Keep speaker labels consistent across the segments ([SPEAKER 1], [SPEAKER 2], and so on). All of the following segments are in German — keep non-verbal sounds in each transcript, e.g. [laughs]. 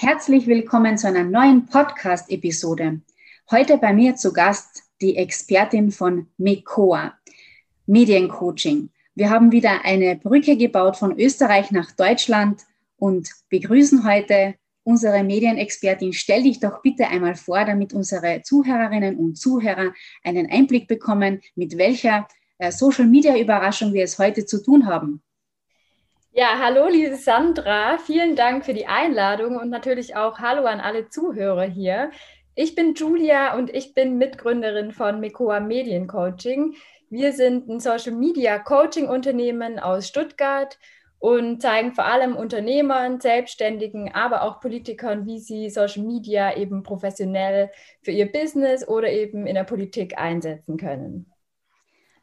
[SPEAKER 1] Herzlich willkommen zu einer neuen Podcast-Episode. Heute bei mir zu Gast die Expertin von MECOA, Mediencoaching. Wir haben wieder eine Brücke gebaut von Österreich nach Deutschland und begrüßen heute unsere Medienexpertin. Stell dich doch bitte einmal vor, damit unsere Zuhörerinnen und Zuhörer einen Einblick bekommen, mit welcher äh, Social-Media-Überraschung wir es heute zu tun haben.
[SPEAKER 2] Ja, hallo liebe Sandra, vielen Dank für die Einladung und natürlich auch Hallo an alle Zuhörer hier. Ich bin Julia und ich bin Mitgründerin von Mekoa Mediencoaching. Wir sind ein Social Media Coaching Unternehmen aus Stuttgart und zeigen vor allem Unternehmern, Selbstständigen, aber auch Politikern, wie sie Social Media eben professionell für ihr Business oder eben in der Politik einsetzen können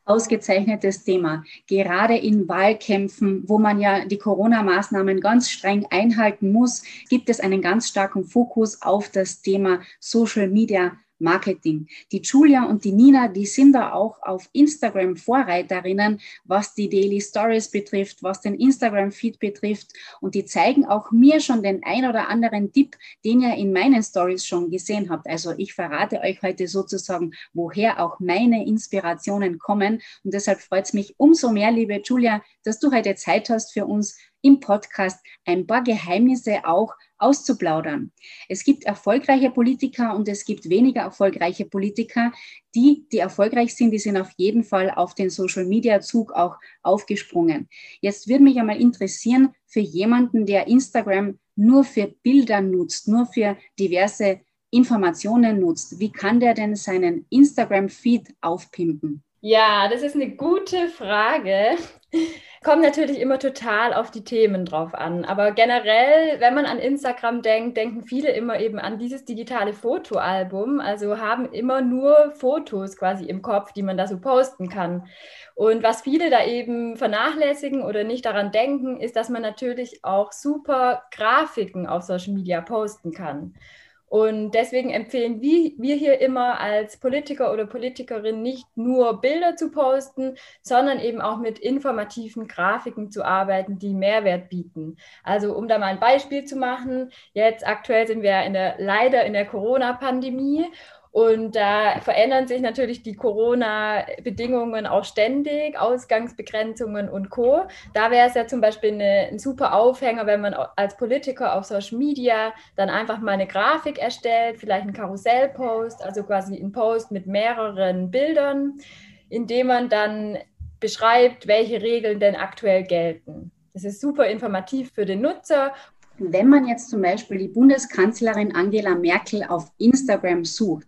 [SPEAKER 1] ausgezeichnetes Thema. Gerade in Wahlkämpfen, wo man ja die Corona-Maßnahmen ganz streng einhalten muss, gibt es einen ganz starken Fokus auf das Thema Social Media Marketing. Die Julia und die Nina, die sind da auch auf Instagram Vorreiterinnen, was die Daily Stories betrifft, was den Instagram Feed betrifft. Und die zeigen auch mir schon den ein oder anderen Tipp, den ihr in meinen Stories schon gesehen habt. Also ich verrate euch heute sozusagen, woher auch meine Inspirationen kommen. Und deshalb freut es mich umso mehr, liebe Julia, dass du heute Zeit hast für uns im Podcast ein paar Geheimnisse auch auszuplaudern. Es gibt erfolgreiche Politiker und es gibt weniger erfolgreiche Politiker. Die, die erfolgreich sind, die sind auf jeden Fall auf den Social-Media-Zug auch aufgesprungen. Jetzt würde mich einmal interessieren, für jemanden, der Instagram nur für Bilder nutzt, nur für diverse Informationen nutzt, wie kann der denn seinen Instagram-Feed aufpimpen?
[SPEAKER 2] Ja, das ist eine gute Frage. Kommt natürlich immer total auf die Themen drauf an. Aber generell, wenn man an Instagram denkt, denken viele immer eben an dieses digitale Fotoalbum. Also haben immer nur Fotos quasi im Kopf, die man da so posten kann. Und was viele da eben vernachlässigen oder nicht daran denken, ist, dass man natürlich auch super Grafiken auf Social Media posten kann. Und deswegen empfehlen wir hier immer als Politiker oder Politikerin nicht nur Bilder zu posten, sondern eben auch mit informativen Grafiken zu arbeiten, die Mehrwert bieten. Also um da mal ein Beispiel zu machen, jetzt aktuell sind wir in der, leider in der Corona-Pandemie und da verändern sich natürlich die Corona-Bedingungen auch ständig, Ausgangsbegrenzungen und Co. Da wäre es ja zum Beispiel eine, ein super Aufhänger, wenn man als Politiker auf Social Media dann einfach mal eine Grafik erstellt, vielleicht einen Karussellpost, also quasi ein Post mit mehreren Bildern, indem man dann beschreibt, welche Regeln denn aktuell gelten. Das ist super informativ für den Nutzer
[SPEAKER 1] wenn man jetzt zum Beispiel die Bundeskanzlerin Angela Merkel auf Instagram sucht,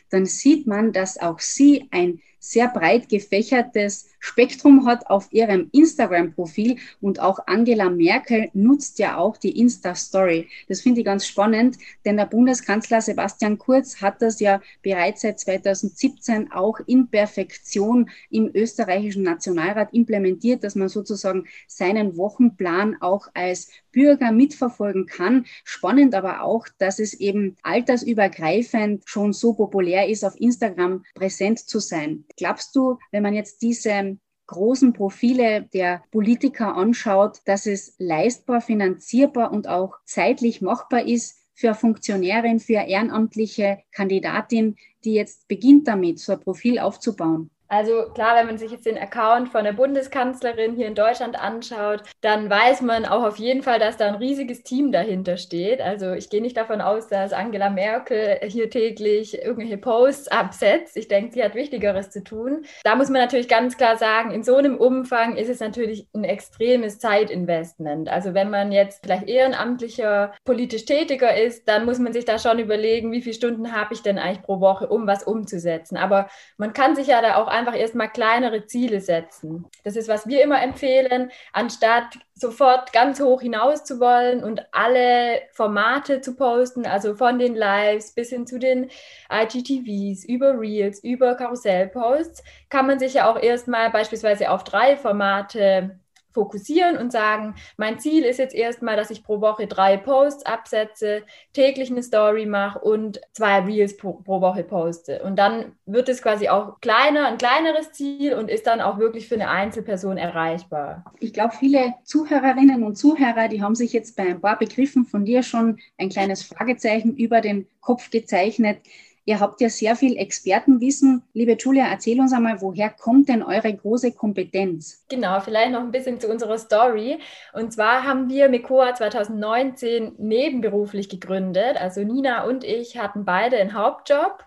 [SPEAKER 1] dann sieht man, dass auch sie ein sehr breit gefächertes Spektrum hat auf ihrem Instagram-Profil und auch Angela Merkel nutzt ja auch die Insta-Story. Das finde ich ganz spannend, denn der Bundeskanzler Sebastian Kurz hat das ja bereits seit 2017 auch in Perfektion im österreichischen Nationalrat implementiert, dass man sozusagen seinen Wochenplan auch als Bürger mitverfolgen kann. Spannend aber auch, dass es eben altersübergreifend schon so populär ist, auf Instagram präsent zu sein. Glaubst du, wenn man jetzt diese großen Profile der Politiker anschaut, dass es leistbar, finanzierbar und auch zeitlich machbar ist, für eine Funktionärin, für eine ehrenamtliche Kandidatin, die jetzt beginnt damit, so ein Profil aufzubauen?
[SPEAKER 2] Also klar, wenn man sich jetzt den Account von der Bundeskanzlerin hier in Deutschland anschaut, dann weiß man auch auf jeden Fall, dass da ein riesiges Team dahinter steht. Also ich gehe nicht davon aus, dass Angela Merkel hier täglich irgendwelche Posts absetzt. Ich denke, sie hat Wichtigeres zu tun. Da muss man natürlich ganz klar sagen, in so einem Umfang ist es natürlich ein extremes Zeitinvestment. Also wenn man jetzt vielleicht ehrenamtlicher politisch Tätiger ist, dann muss man sich da schon überlegen, wie viele Stunden habe ich denn eigentlich pro Woche, um was umzusetzen. Aber man kann sich ja da auch einfach erstmal kleinere Ziele setzen. Das ist, was wir immer empfehlen, anstatt sofort ganz hoch hinaus zu wollen und alle Formate zu posten, also von den Lives bis hin zu den IGTVs, über Reels, über Karussellposts, kann man sich ja auch erstmal beispielsweise auf drei Formate fokussieren und sagen, mein Ziel ist jetzt erstmal, dass ich pro Woche drei Posts absetze, täglich eine Story mache und zwei Reels pro, pro, Woche poste. Und dann wird es quasi auch kleiner, ein kleineres Ziel und ist dann auch wirklich für eine Einzelperson erreichbar.
[SPEAKER 1] Ich glaube, viele Zuhörerinnen und Zuhörer, die haben sich jetzt bei ein paar Begriffen von dir schon ein kleines Fragezeichen über den Kopf gezeichnet. Ihr habt ja sehr viel Expertenwissen. Liebe Julia, erzähl uns einmal, woher kommt denn eure große Kompetenz?
[SPEAKER 2] Genau, vielleicht noch ein bisschen zu unserer Story. Und zwar haben wir Mekoa 2019 nebenberuflich gegründet. Also Nina und ich hatten beide einen Hauptjob.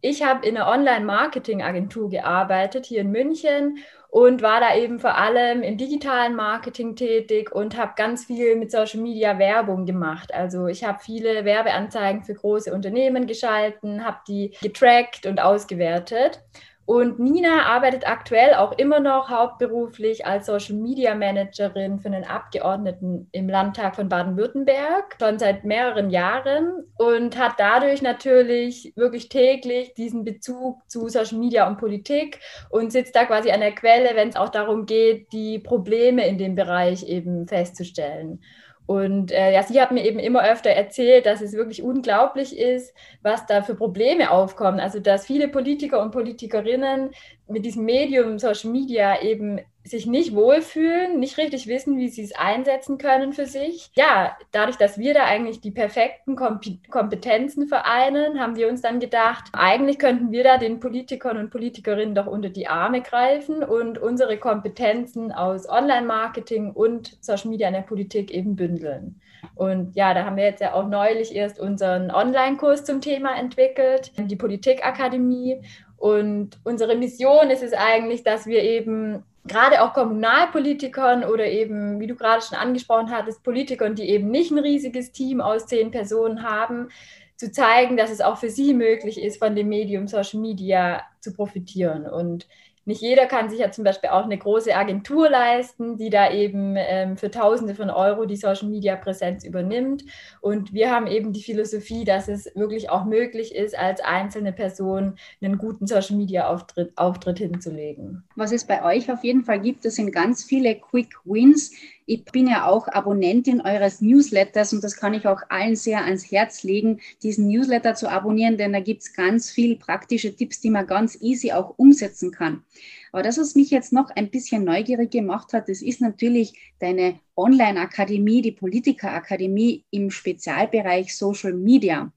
[SPEAKER 2] Ich habe in einer Online-Marketing-Agentur gearbeitet hier in München und war da eben vor allem im digitalen Marketing tätig und habe ganz viel mit Social Media Werbung gemacht. Also ich habe viele Werbeanzeigen für große Unternehmen geschalten, habe die getrackt und ausgewertet. Und Nina arbeitet aktuell auch immer noch hauptberuflich als Social Media Managerin für einen Abgeordneten im Landtag von Baden-Württemberg, schon seit mehreren Jahren und hat dadurch natürlich wirklich täglich diesen Bezug zu Social Media und Politik und sitzt da quasi an der Quelle, wenn es auch darum geht, die Probleme in dem Bereich eben festzustellen. Und äh, ja, sie hat mir eben immer öfter erzählt, dass es wirklich unglaublich ist, was da für Probleme aufkommen. Also, dass viele Politiker und Politikerinnen mit diesem Medium Social Media eben sich nicht wohlfühlen, nicht richtig wissen, wie sie es einsetzen können für sich. Ja, dadurch, dass wir da eigentlich die perfekten Kompetenzen vereinen, haben wir uns dann gedacht, eigentlich könnten wir da den Politikern und Politikerinnen doch unter die Arme greifen und unsere Kompetenzen aus Online-Marketing und Social Media in der Politik eben bündeln. Und ja, da haben wir jetzt ja auch neulich erst unseren Online-Kurs zum Thema entwickelt, die Politikakademie. Und unsere Mission ist es eigentlich, dass wir eben gerade auch Kommunalpolitikern oder eben, wie du gerade schon angesprochen hattest, Politikern, die eben nicht ein riesiges Team aus zehn Personen haben, zu zeigen, dass es auch für sie möglich ist, von dem Medium Social Media zu profitieren. Und nicht jeder kann sich ja zum Beispiel auch eine große Agentur leisten, die da eben ähm, für Tausende von Euro die Social Media Präsenz übernimmt. Und wir haben eben die Philosophie, dass es wirklich auch möglich ist, als einzelne Person einen guten Social Media Auftritt, Auftritt hinzulegen.
[SPEAKER 1] Was es bei euch auf jeden Fall gibt, das sind ganz viele Quick Wins ich bin ja auch Abonnentin eures Newsletters und das kann ich auch allen sehr ans Herz legen, diesen Newsletter zu abonnieren, denn da gibt es ganz viel praktische Tipps, die man ganz easy auch umsetzen kann. Aber das, was mich jetzt noch ein bisschen neugierig gemacht hat, das ist natürlich deine Online-Akademie, die Politiker-Akademie im Spezialbereich Social Media.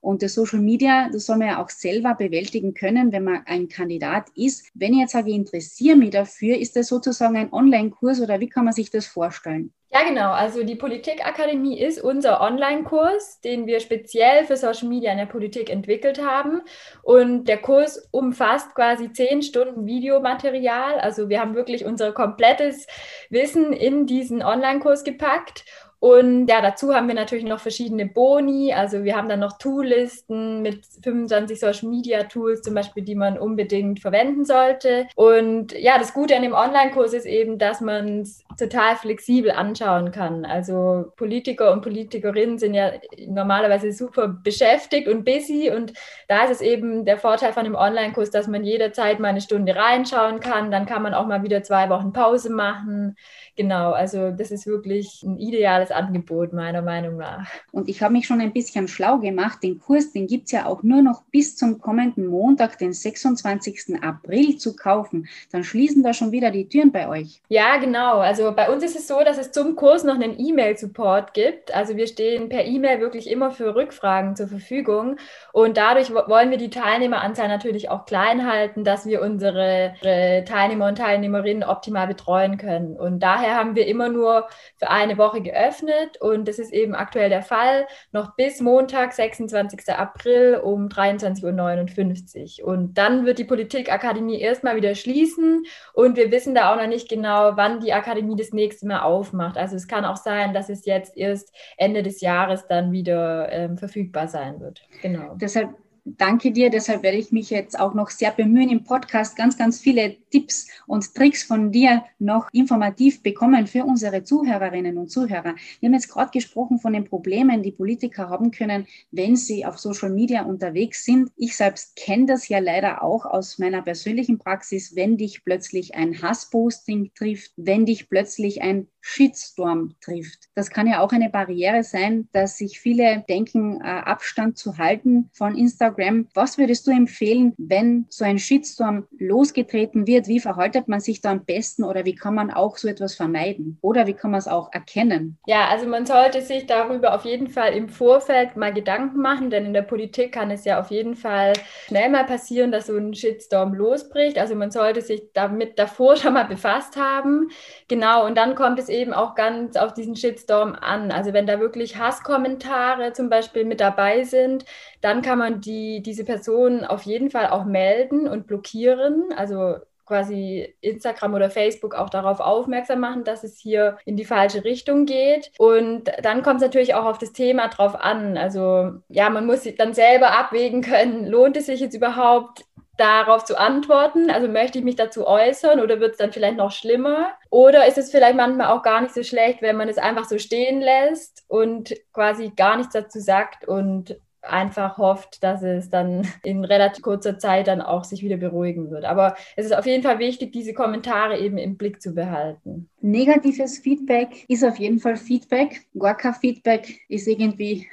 [SPEAKER 1] Und das Social Media, das soll man ja auch selber bewältigen können, wenn man ein Kandidat ist. Wenn ich jetzt sage, ich interessiere mich dafür, ist das sozusagen ein Online-Kurs oder wie kann man sich das vorstellen?
[SPEAKER 2] Ja, genau. Also die Politikakademie ist unser Online-Kurs, den wir speziell für Social Media in der Politik entwickelt haben. Und der Kurs umfasst quasi zehn Stunden Videomaterial. Also wir haben wirklich unser komplettes Wissen in diesen Online-Kurs gepackt. Und ja, dazu haben wir natürlich noch verschiedene Boni. Also wir haben dann noch Toollisten mit 25 Social Media Tools zum Beispiel, die man unbedingt verwenden sollte. Und ja, das Gute an dem Online-Kurs ist eben, dass man es total flexibel anschauen kann. Also Politiker und Politikerinnen sind ja normalerweise super beschäftigt und busy. Und da ist es eben der Vorteil von dem Online-Kurs, dass man jederzeit mal eine Stunde reinschauen kann. Dann kann man auch mal wieder zwei Wochen Pause machen. Genau, also das ist wirklich ein ideales Angebot, meiner Meinung nach.
[SPEAKER 1] Und ich habe mich schon ein bisschen schlau gemacht. Den Kurs, den gibt es ja auch nur noch bis zum kommenden Montag, den 26. April, zu kaufen. Dann schließen da schon wieder die Türen bei euch.
[SPEAKER 2] Ja, genau. Also bei uns ist es so, dass es zum Kurs noch einen E-Mail-Support gibt. Also wir stehen per E-Mail wirklich immer für Rückfragen zur Verfügung. Und dadurch wollen wir die Teilnehmeranzahl natürlich auch klein halten, dass wir unsere Teilnehmer und Teilnehmerinnen optimal betreuen können. Und daher haben wir immer nur für eine Woche geöffnet und das ist eben aktuell der Fall, noch bis Montag, 26. April um 23.59 Uhr. Und dann wird die Politikakademie erstmal wieder schließen und wir wissen da auch noch nicht genau, wann die Akademie das nächste Mal aufmacht. Also es kann auch sein, dass es jetzt erst Ende des Jahres dann wieder ähm, verfügbar sein wird.
[SPEAKER 1] Genau. Deshalb danke dir. Deshalb werde ich mich jetzt auch noch sehr bemühen, im Podcast ganz, ganz viele Tipps und Tricks von dir noch informativ bekommen für unsere Zuhörerinnen und Zuhörer. Wir haben jetzt gerade gesprochen von den Problemen, die Politiker haben können, wenn sie auf Social Media unterwegs sind. Ich selbst kenne das ja leider auch aus meiner persönlichen Praxis, wenn dich plötzlich ein Hassposting trifft, wenn dich plötzlich ein Shitstorm trifft. Das kann ja auch eine Barriere sein, dass sich viele denken, äh, Abstand zu halten von Instagram. Was würdest du empfehlen, wenn so ein Shitstorm losgetreten wird? Wie verhaltet man sich da am besten oder wie kann man auch so etwas vermeiden? Oder wie kann man es auch erkennen?
[SPEAKER 2] Ja, also man sollte sich darüber auf jeden Fall im Vorfeld mal Gedanken machen, denn in der Politik kann es ja auf jeden Fall schnell mal passieren, dass so ein Shitstorm losbricht. Also man sollte sich damit davor schon mal befasst haben. Genau, und dann kommt es eben auch ganz auf diesen Shitstorm an. Also wenn da wirklich Hasskommentare zum Beispiel mit dabei sind, dann kann man die, diese Person auf jeden Fall auch melden und blockieren. Also quasi Instagram oder Facebook auch darauf aufmerksam machen, dass es hier in die falsche Richtung geht. Und dann kommt es natürlich auch auf das Thema drauf an. Also ja, man muss dann selber abwägen können, lohnt es sich jetzt überhaupt darauf zu antworten? Also möchte ich mich dazu äußern oder wird es dann vielleicht noch schlimmer? Oder ist es vielleicht manchmal auch gar nicht so schlecht, wenn man es einfach so stehen lässt und quasi gar nichts dazu sagt und einfach hofft, dass es dann in relativ kurzer Zeit dann auch sich wieder beruhigen wird. Aber es ist auf jeden Fall wichtig, diese Kommentare eben im Blick zu behalten.
[SPEAKER 1] Negatives Feedback ist auf jeden Fall Feedback. Kein Feedback ist irgendwie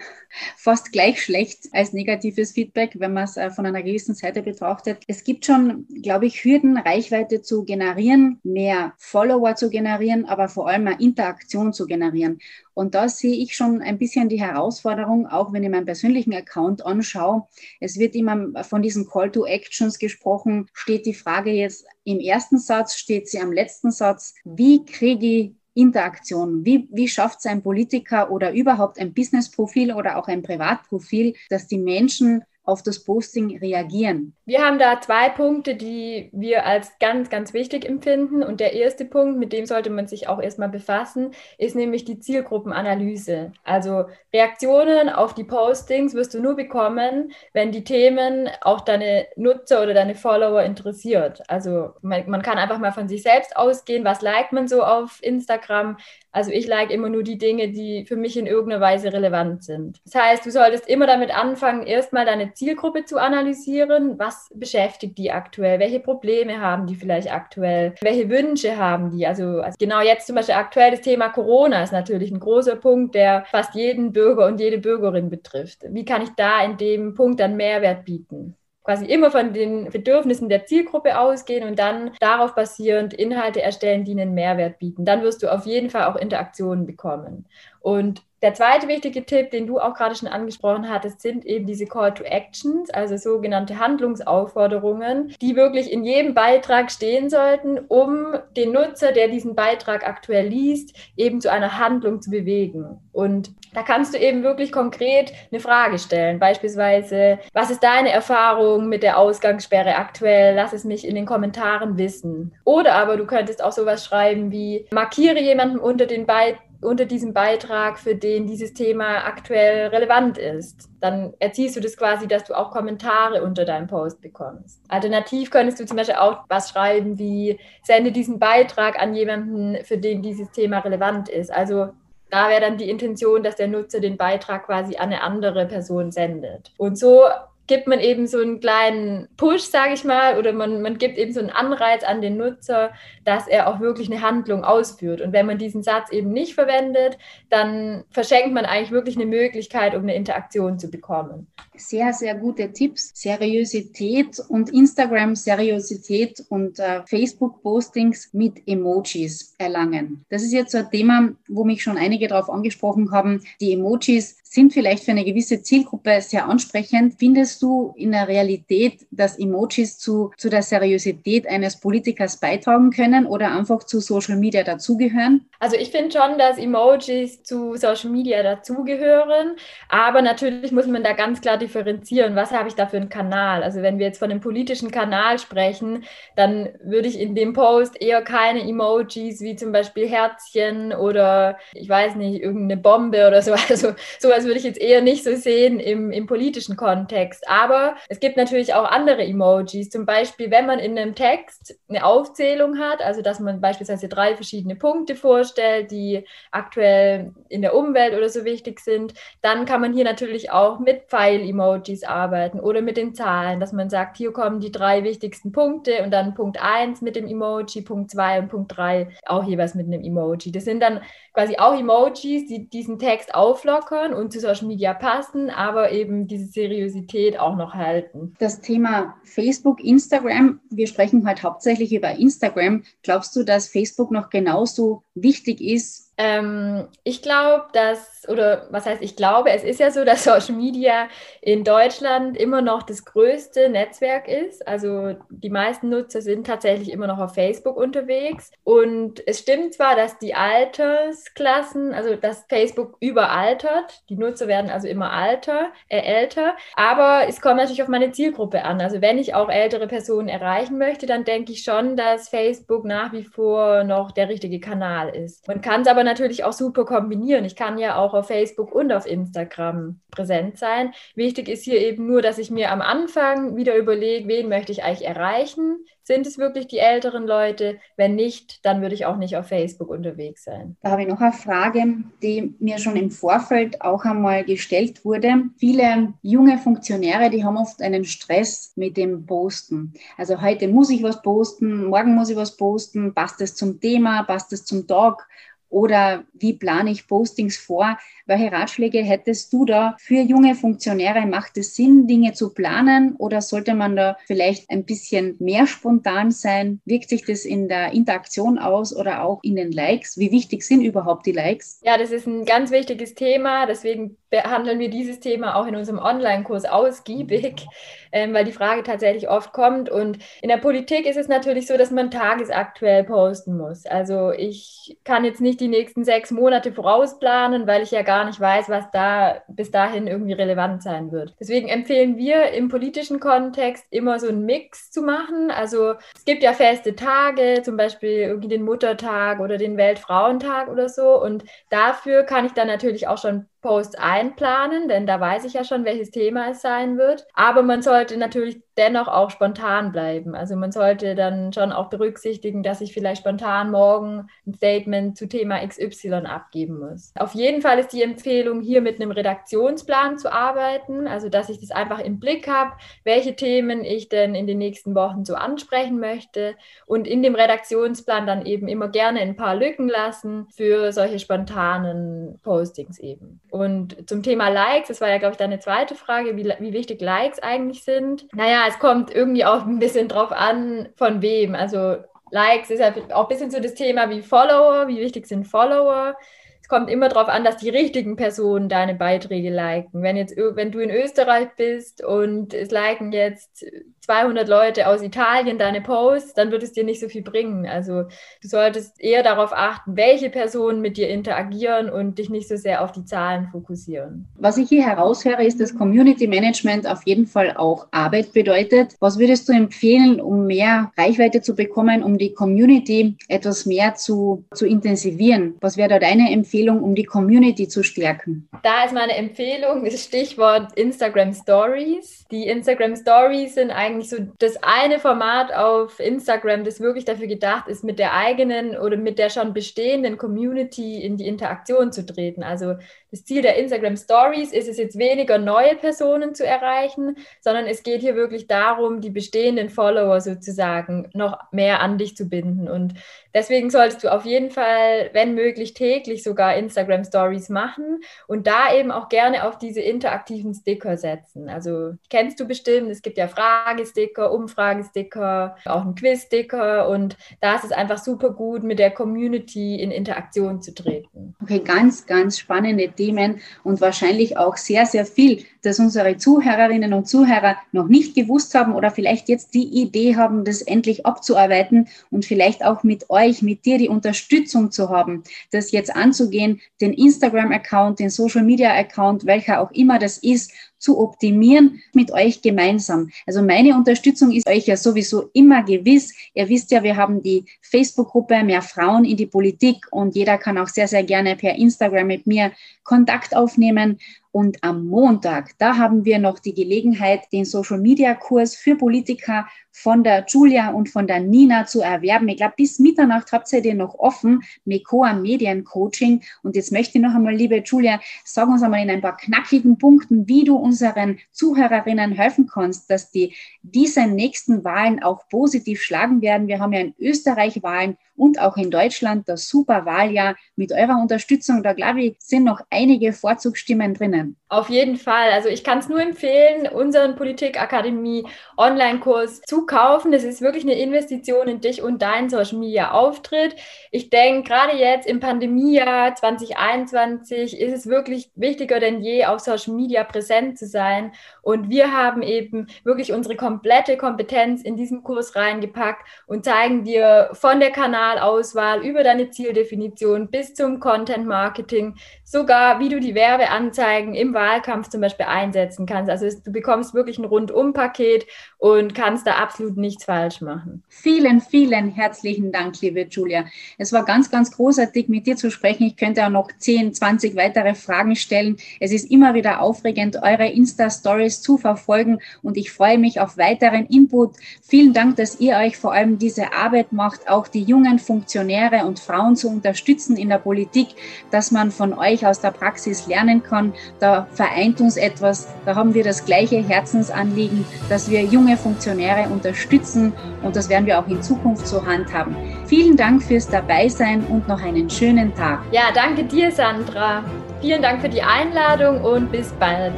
[SPEAKER 1] fast gleich schlecht als negatives Feedback, wenn man es äh, von einer gewissen Seite betrachtet. Es gibt schon, glaube ich, Hürden, Reichweite zu generieren, mehr Follower zu generieren, aber vor allem eine Interaktion zu generieren. Und da sehe ich schon ein bisschen die Herausforderung, auch wenn ich meinen persönlichen Account anschaue. Es wird immer von diesen Call to Actions gesprochen. Steht die Frage jetzt im ersten Satz, steht sie am letzten Satz. Wie kriege ich Interaktion. Wie, wie schafft es ein Politiker oder überhaupt ein Businessprofil oder auch ein Privatprofil, dass die Menschen auf das Posting reagieren?
[SPEAKER 2] Wir haben da zwei Punkte, die wir als ganz, ganz wichtig empfinden. Und der erste Punkt, mit dem sollte man sich auch erstmal befassen, ist nämlich die Zielgruppenanalyse. Also Reaktionen auf die Postings wirst du nur bekommen, wenn die Themen auch deine Nutzer oder deine Follower interessiert. Also man, man kann einfach mal von sich selbst ausgehen, was liked man so auf Instagram, also ich like immer nur die Dinge, die für mich in irgendeiner Weise relevant sind. Das heißt, du solltest immer damit anfangen, erstmal deine Zielgruppe zu analysieren. Was beschäftigt die aktuell? Welche Probleme haben die vielleicht aktuell? Welche Wünsche haben die? Also, also genau jetzt zum Beispiel aktuell das Thema Corona ist natürlich ein großer Punkt, der fast jeden Bürger und jede Bürgerin betrifft. Wie kann ich da in dem Punkt dann Mehrwert bieten? Quasi immer von den Bedürfnissen der Zielgruppe ausgehen und dann darauf basierend Inhalte erstellen, die einen Mehrwert bieten. Dann wirst du auf jeden Fall auch Interaktionen bekommen. Und der zweite wichtige Tipp, den du auch gerade schon angesprochen hattest, sind eben diese Call to Actions, also sogenannte Handlungsaufforderungen, die wirklich in jedem Beitrag stehen sollten, um den Nutzer, der diesen Beitrag aktuell liest, eben zu einer Handlung zu bewegen. Und da kannst du eben wirklich konkret eine Frage stellen. Beispielsweise, was ist deine Erfahrung mit der Ausgangssperre aktuell? Lass es mich in den Kommentaren wissen. Oder aber du könntest auch sowas schreiben wie, markiere jemanden unter den Beitrag unter diesem Beitrag, für den dieses Thema aktuell relevant ist. Dann erziehst du das quasi, dass du auch Kommentare unter deinem Post bekommst. Alternativ könntest du zum Beispiel auch was schreiben wie, sende diesen Beitrag an jemanden, für den dieses Thema relevant ist. Also da wäre dann die Intention, dass der Nutzer den Beitrag quasi an eine andere Person sendet. Und so gibt man eben so einen kleinen Push, sage ich mal, oder man, man gibt eben so einen Anreiz an den Nutzer, dass er auch wirklich eine Handlung ausführt. Und wenn man diesen Satz eben nicht verwendet, dann verschenkt man eigentlich wirklich eine Möglichkeit, um eine Interaktion zu bekommen.
[SPEAKER 1] Sehr, sehr gute Tipps. Seriosität und Instagram-Seriosität und äh, Facebook-Postings mit Emojis erlangen. Das ist jetzt so ein Thema, wo mich schon einige darauf angesprochen haben. Die Emojis sind vielleicht für eine gewisse Zielgruppe sehr ansprechend. Findest du in der Realität, dass Emojis zu, zu der Seriosität eines Politikers beitragen können oder einfach zu Social Media dazugehören?
[SPEAKER 2] Also ich finde schon, dass Emojis zu Social Media dazugehören, aber natürlich muss man da ganz klar differenzieren, was habe ich da für einen Kanal. Also wenn wir jetzt von einem politischen Kanal sprechen, dann würde ich in dem Post eher keine Emojis wie zum Beispiel Herzchen oder ich weiß nicht, irgendeine Bombe oder so. [laughs] Also sowas würde ich jetzt eher nicht so sehen im, im politischen Kontext. Aber es gibt natürlich auch andere Emojis. Zum Beispiel, wenn man in einem Text eine Aufzählung hat, also dass man beispielsweise drei verschiedene Punkte vorstellt, die aktuell in der Umwelt oder so wichtig sind, dann kann man hier natürlich auch mit Pfeil-Emojis arbeiten oder mit den Zahlen, dass man sagt, hier kommen die drei wichtigsten Punkte und dann Punkt 1 mit dem Emoji, Punkt 2 und Punkt 3 auch jeweils mit einem Emoji. Das sind dann quasi auch Emojis, die diesen Text auflockern und zu Social Media passen, aber eben diese Seriosität auch noch halten.
[SPEAKER 1] Das Thema Facebook, Instagram, wir sprechen heute hauptsächlich über Instagram. Glaubst du, dass Facebook noch genauso wichtig ist
[SPEAKER 2] ähm, ich glaube, dass, oder was heißt, ich glaube, es ist ja so, [laughs] dass Social Media in Deutschland immer noch das größte Netzwerk ist. Also die meisten Nutzer sind tatsächlich immer noch auf Facebook unterwegs. Und es stimmt zwar, dass die Altersklassen, also dass Facebook überaltert, die Nutzer werden also immer alter, äh, älter, aber es kommt natürlich auf meine Zielgruppe an. Also wenn ich auch ältere Personen erreichen möchte, dann denke ich schon, dass Facebook nach wie vor noch der richtige Kanal ist. Man kann es aber natürlich auch super kombinieren. Ich kann ja auch auf Facebook und auf Instagram präsent sein. Wichtig ist hier eben nur, dass ich mir am Anfang wieder überlege, wen möchte ich eigentlich erreichen? Sind es wirklich die älteren Leute? Wenn nicht, dann würde ich auch nicht auf Facebook unterwegs sein.
[SPEAKER 1] Da habe ich noch eine Frage, die mir schon im Vorfeld auch einmal gestellt wurde. Viele junge Funktionäre, die haben oft einen Stress mit dem Posten. Also heute muss ich was posten, morgen muss ich was posten, passt es zum Thema, passt es zum Tag oder wie plane ich Postings vor? Welche Ratschläge hättest du da für junge Funktionäre? Macht es Sinn, Dinge zu planen oder sollte man da vielleicht ein bisschen mehr spontan sein? Wirkt sich das in der Interaktion aus oder auch in den Likes? Wie wichtig sind überhaupt die Likes?
[SPEAKER 2] Ja, das ist ein ganz wichtiges Thema. Deswegen behandeln wir dieses Thema auch in unserem Online-Kurs ausgiebig, ähm, weil die Frage tatsächlich oft kommt. Und in der Politik ist es natürlich so, dass man tagesaktuell posten muss. Also ich kann jetzt nicht die nächsten sechs Monate vorausplanen, weil ich ja gar nicht weiß, was da bis dahin irgendwie relevant sein wird. Deswegen empfehlen wir im politischen Kontext immer so einen Mix zu machen. Also es gibt ja feste Tage, zum Beispiel irgendwie den Muttertag oder den Weltfrauentag oder so. Und dafür kann ich dann natürlich auch schon Posts einplanen, denn da weiß ich ja schon, welches Thema es sein wird. Aber man sollte natürlich dennoch auch spontan bleiben. Also man sollte dann schon auch berücksichtigen, dass ich vielleicht spontan morgen ein Statement zu Thema XY abgeben muss. Auf jeden Fall ist die Empfehlung, hier mit einem Redaktionsplan zu arbeiten, also dass ich das einfach im Blick habe, welche Themen ich denn in den nächsten Wochen so ansprechen möchte und in dem Redaktionsplan dann eben immer gerne ein paar Lücken lassen für solche spontanen Postings eben. Und zum Thema Likes, das war ja, glaube ich, deine zweite Frage, wie, wie wichtig Likes eigentlich sind. Naja, es kommt irgendwie auch ein bisschen drauf an, von wem. Also Likes ist ja auch ein bisschen so das Thema wie Follower, wie wichtig sind Follower es kommt immer darauf an, dass die richtigen Personen deine Beiträge liken. Wenn jetzt, wenn du in Österreich bist und es liken jetzt 200 Leute aus Italien deine Posts, dann wird es dir nicht so viel bringen. Also du solltest eher darauf achten, welche Personen mit dir interagieren und dich nicht so sehr auf die Zahlen fokussieren.
[SPEAKER 1] Was ich hier heraushöre, ist, dass Community Management auf jeden Fall auch Arbeit bedeutet. Was würdest du empfehlen, um mehr Reichweite zu bekommen, um die Community etwas mehr zu, zu intensivieren? Was wäre da deine Empfehlung? Empfehlung, um die Community zu stärken?
[SPEAKER 2] Da ist meine Empfehlung das Stichwort Instagram Stories. Die Instagram Stories sind eigentlich so das eine Format auf Instagram, das wirklich dafür gedacht ist, mit der eigenen oder mit der schon bestehenden Community in die Interaktion zu treten. Also das Ziel der Instagram Stories ist es jetzt weniger neue Personen zu erreichen, sondern es geht hier wirklich darum, die bestehenden Follower sozusagen noch mehr an dich zu binden. Und deswegen solltest du auf jeden Fall, wenn möglich, täglich sogar Instagram Stories machen und da eben auch gerne auf diese interaktiven Sticker setzen. Also kennst du bestimmt, es gibt ja Frage Fragesticker, Umfragesticker, auch ein Quizsticker und da ist es einfach super gut, mit der Community in Interaktion zu treten.
[SPEAKER 1] Okay, ganz, ganz spannende Themen und wahrscheinlich auch sehr, sehr viel, das unsere Zuhörerinnen und Zuhörer noch nicht gewusst haben oder vielleicht jetzt die Idee haben, das endlich abzuarbeiten und vielleicht auch mit euch, mit dir die Unterstützung zu haben, das jetzt anzugehen, den Instagram-Account, den Social-Media-Account, welcher auch immer das ist, zu optimieren mit euch gemeinsam. Also meine Unterstützung ist euch ja sowieso immer gewiss. Ihr wisst ja, wir haben die Facebook-Gruppe Mehr Frauen in die Politik und jeder kann auch sehr, sehr gerne per Instagram mit mir Kontakt aufnehmen. Und am Montag, da haben wir noch die Gelegenheit, den Social Media Kurs für Politiker von der Julia und von der Nina zu erwerben. Ich glaube, bis Mitternacht habt ihr den noch offen, Mekoa Mediencoaching. Und jetzt möchte ich noch einmal, liebe Julia, sag uns einmal in ein paar knackigen Punkten, wie du unseren Zuhörerinnen helfen kannst, dass die diese nächsten Wahlen auch positiv schlagen werden. Wir haben ja in Österreich Wahlen und auch in Deutschland das Superwahljahr. Mit eurer Unterstützung, da glaube ich, sind noch einige Vorzugsstimmen drinnen.
[SPEAKER 2] Auf jeden Fall. Also ich kann es nur empfehlen, unseren Politikakademie Online-Kurs zu kaufen. Das ist wirklich eine Investition in dich und deinen Social Media Auftritt. Ich denke, gerade jetzt im Pandemiejahr 2021 ist es wirklich wichtiger denn je, auf Social Media präsent zu sein. Und wir haben eben wirklich unsere komplette Kompetenz in diesen Kurs reingepackt und zeigen dir von der Kanalauswahl über deine Zieldefinition bis zum Content Marketing, sogar wie du die Werbeanzeigen im Wahlkampf zum Beispiel einsetzen kannst. Also du bekommst wirklich ein Rundum-Paket und kannst da absolut nichts falsch machen.
[SPEAKER 1] Vielen, vielen herzlichen Dank, liebe Julia. Es war ganz, ganz großartig, mit dir zu sprechen. Ich könnte auch noch 10, 20 weitere Fragen stellen. Es ist immer wieder aufregend, eure Insta-Stories zu verfolgen und ich freue mich auf weiteren Input. Vielen Dank, dass ihr euch vor allem diese Arbeit macht, auch die jungen Funktionäre und Frauen zu unterstützen in der Politik, dass man von euch aus der Praxis lernen kann. Da vereint uns etwas. Da haben wir das gleiche Herzensanliegen, dass wir junge Funktionäre unterstützen und das werden wir auch in Zukunft so handhaben. Vielen Dank fürs Dabeisein und noch einen schönen Tag.
[SPEAKER 2] Ja, danke dir, Sandra. Vielen Dank für die Einladung und bis bald.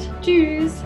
[SPEAKER 2] Tschüss.